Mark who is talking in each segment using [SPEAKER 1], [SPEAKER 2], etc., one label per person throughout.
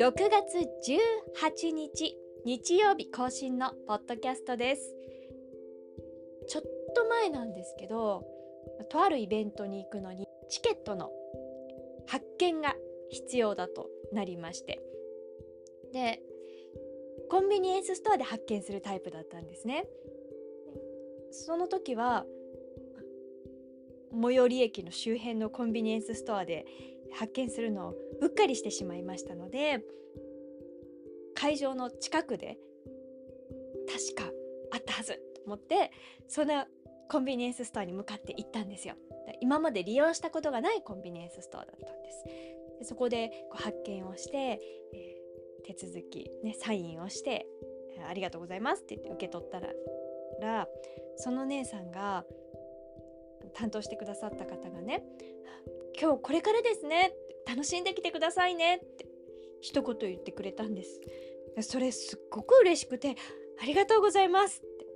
[SPEAKER 1] 6月18日日曜日更新のポッドキャストです。ちょっと前なんですけどとあるイベントに行くのにチケットの発見が必要だとなりまして。でコンビニエンスストアで発見するタイプだったんですね。その時は最寄り駅の周辺のコンビニエンスストアで発見するのをうっかりしてしまいましたので会場の近くで確かあったはずと思ってそのコンビニエンスストアに向かって行ったんですよ。今まで利用したことがないコンビニエンスストアだったんです。でそこでこう発見をして、えー、手続き、ね、サインをしてありがとうございますって言って受け取ったらその姉さんが担当してくださった方がね今日これからですね。楽しんできてくださいね。って一言言ってくれたんです。それすっごく嬉しくてありがとうございます。って。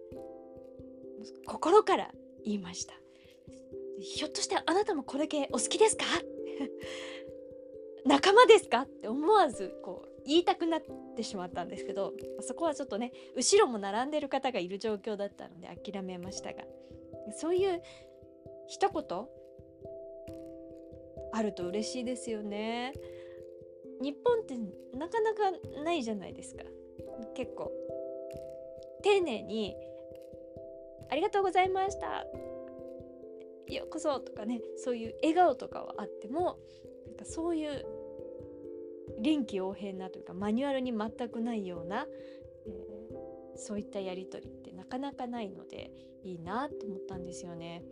[SPEAKER 1] 心から言いました。ひょっとしてあなたもこれ系お好きですか？仲間ですか？って思わずこう言いたくなってしまったんですけどそこはちょっとね後ろも並んでる方がいる状況だったので諦めましたがそういう一言あると嬉しいですよね。日本ってなかなかないじゃないですか。結構。丁寧にありがとうございました。ようこそとかねそういう笑顔とかはあってもなんかそういう臨機応変なというかマニュアルに全くないような、えー、そういったやり取りってなかなかないのでいいなと思ったんですよね。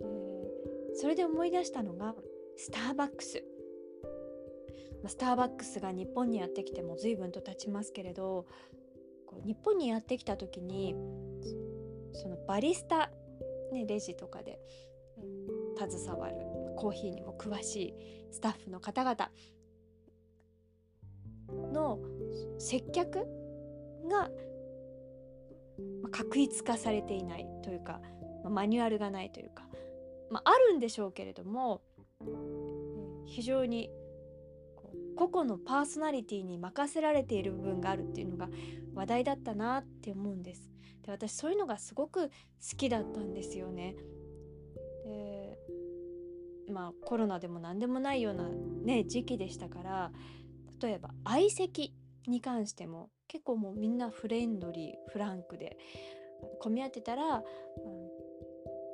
[SPEAKER 1] えー、それで思い出したのがスターバックス。スターバックスが日本にやってきても随分と経ちますけれど日本にやってきた時にそのバリスタ、ね、レジとかで携わるコーヒーにも詳しいスタッフの方々の接客が確一化されていないというかマニュアルがないというか、まあ、あるんでしょうけれども非常に個々のパーソナリティに任せられている部分があるっていうのが話題だったなって思うんです。で私そういうのがすごく好きだったんですよね。でまあコロナでも何でもないようなね時期でしたから例えば相席に関しても結構もうみんなフレンドリーフランクで混み合ってたら、うん、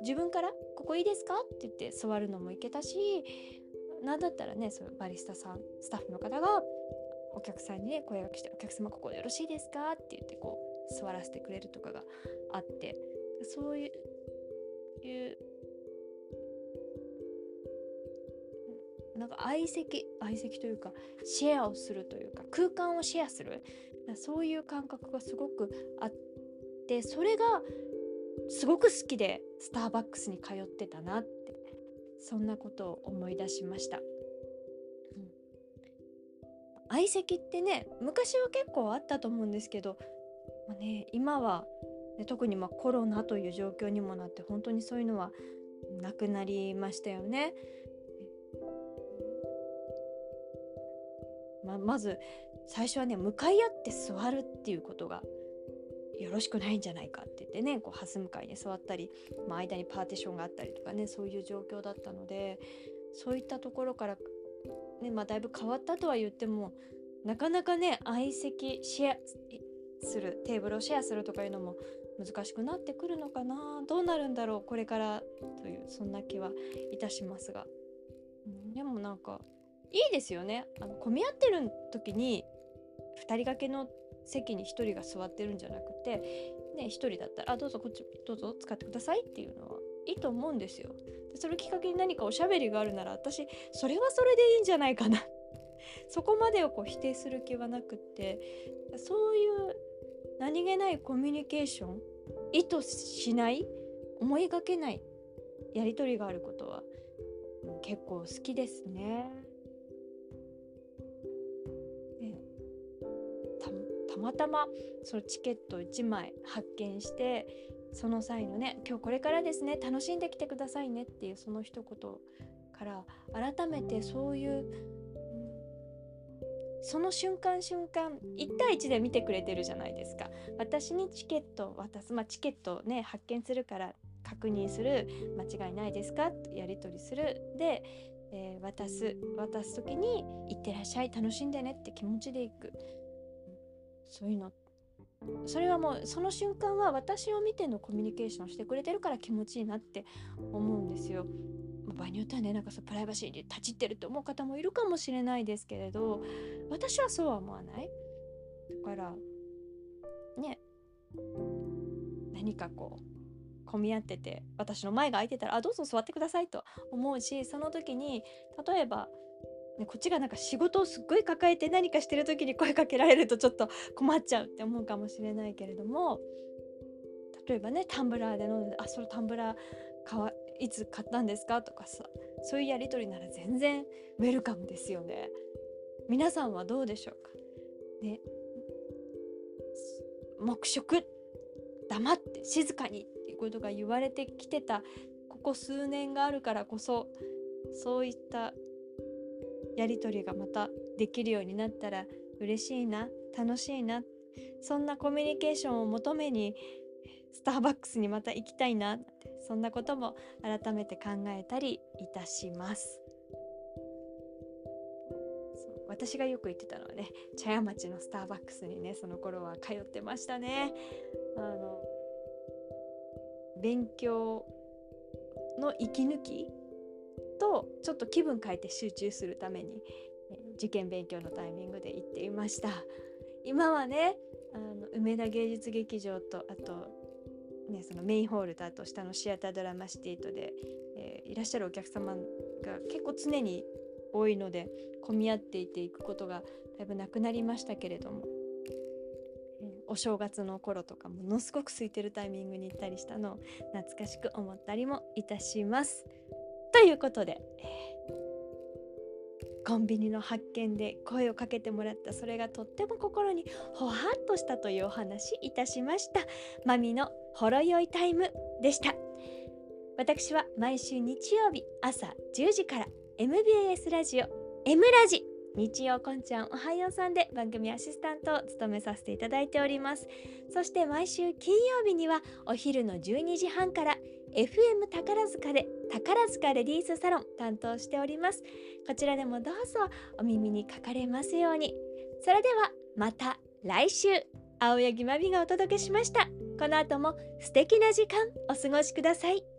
[SPEAKER 1] 自分から「ここいいですか?」って言って座るのもいけたしなんだったらねそういうバリスタさんスタッフの方がお客さんにね声がけして「お客様ここでよろしいですか?」って言ってこう座らせてくれるとかがあってそういうなんか相席相席というかシェアをするというか空間をシェアするそういう感覚がすごくあってそれがすごく好きでスターバックスに通ってたなってそんなことを思い出しました。うん、相席ってね昔は結構あったと思うんですけど、まあね、今は、ね、特にまコロナという状況にもなって本当にそういうのはなくなりましたよね。ままず最初はね向かい合って座るっていうことがよろしくないんじゃないかって言ってねこうハス向かいに座ったり、まあ、間にパーティションがあったりとかねそういう状況だったのでそういったところから、ねまあ、だいぶ変わったとは言ってもなかなかね相席シェアするテーブルをシェアするとかいうのも難しくなってくるのかな。どうなるんだろうこれからというそんな気はいたしますが、でもなんかいいですよね。あの混み合ってる時に2人掛けの席に1人が座ってるんじゃなくて、ね、1人だったら「あどうぞこっちどうぞ使ってください」っていうのはいいと思うんですよ。でそれをきっかけに何かおしゃべりがあるなら私それはそれでいいんじゃないかな そこまでをこう否定する気はなくってそういう何気ないコミュニケーション意図しない思いがけないやり取りがあることは結構好きです。ねまたまそのチケット1枚発見してその際のね「今日これからですね楽しんできてくださいね」っていうその一言から改めてそういうその瞬間瞬間1対1で見てくれてるじゃないですか。私にチケットを渡すまあチケットをね発見するから確認する間違いないですか？やり取りする。で、えー、渡す渡す時に「いってらっしゃい楽しんでね」って気持ちでいく。そういうのそれはもうその瞬間は私を見てのコミュニケーションしてくれてるから気持ちいいなって思うんですよ。場合によってはねなんかそうプライバシーに立ち入ってると思う方もいるかもしれないですけれど私はそうは思わないだからね何かこう混み合ってて私の前が空いてたら「あどうぞ座ってください」と思うしその時に例えば、ね、こっちがなんか仕事をすっごい抱えて何かしてる時に声かけられるとちょっと困っちゃうって思うかもしれないけれども例えばねタンブラーで飲んで「あそのタンブラーかわいつ買ったんですかとかさそういうやり取りなら全然ウェルカムですよね。皆さんはどうでしょうか？ね黙食黙って静かにっていうことが言われてきてたここ数年があるからこそそういったやり取りがまたできるようになったら嬉しいな楽しいな。そんなコミュニケーションを求めにスターバックスにまた行きたいな。そんなことも改めて考えたりいたします。私がよく行ってたのはね茶屋町のスターバックスにねその頃は通ってましたね。あの勉強の息抜きとちょっと気分変えて集中するために受験勉強のタイミングで行っていました 今はねあの梅田芸術劇場とあとね、そのメインホールとあと下のシアタードラマシティとで、えー、いらっしゃるお客様が結構常に多いので混み合っていていくことがだいぶなくなりましたけれども、えー、お正月の頃とかものすごく空いてるタイミングに行ったりしたのを懐かしく思ったりもいたします。ということで、えーコンビニの発見で声をかけてもらったそれがとっても心にほわっとしたというお話いたしました。マミのほろ酔いタイムでした。私は毎週日曜日朝10時から MBS ラジオ M ラジ日曜こんちゃんおはようさんで番組アシスタントを務めさせていただいております。そして毎週金曜日にはお昼の12時半から FM 宝塚で宝塚レディースサロン担当しております。こちらでもどうぞお耳にかかれますように。それではまた来週青柳まみがお届けしました。この後も素敵な時間お過ごしください。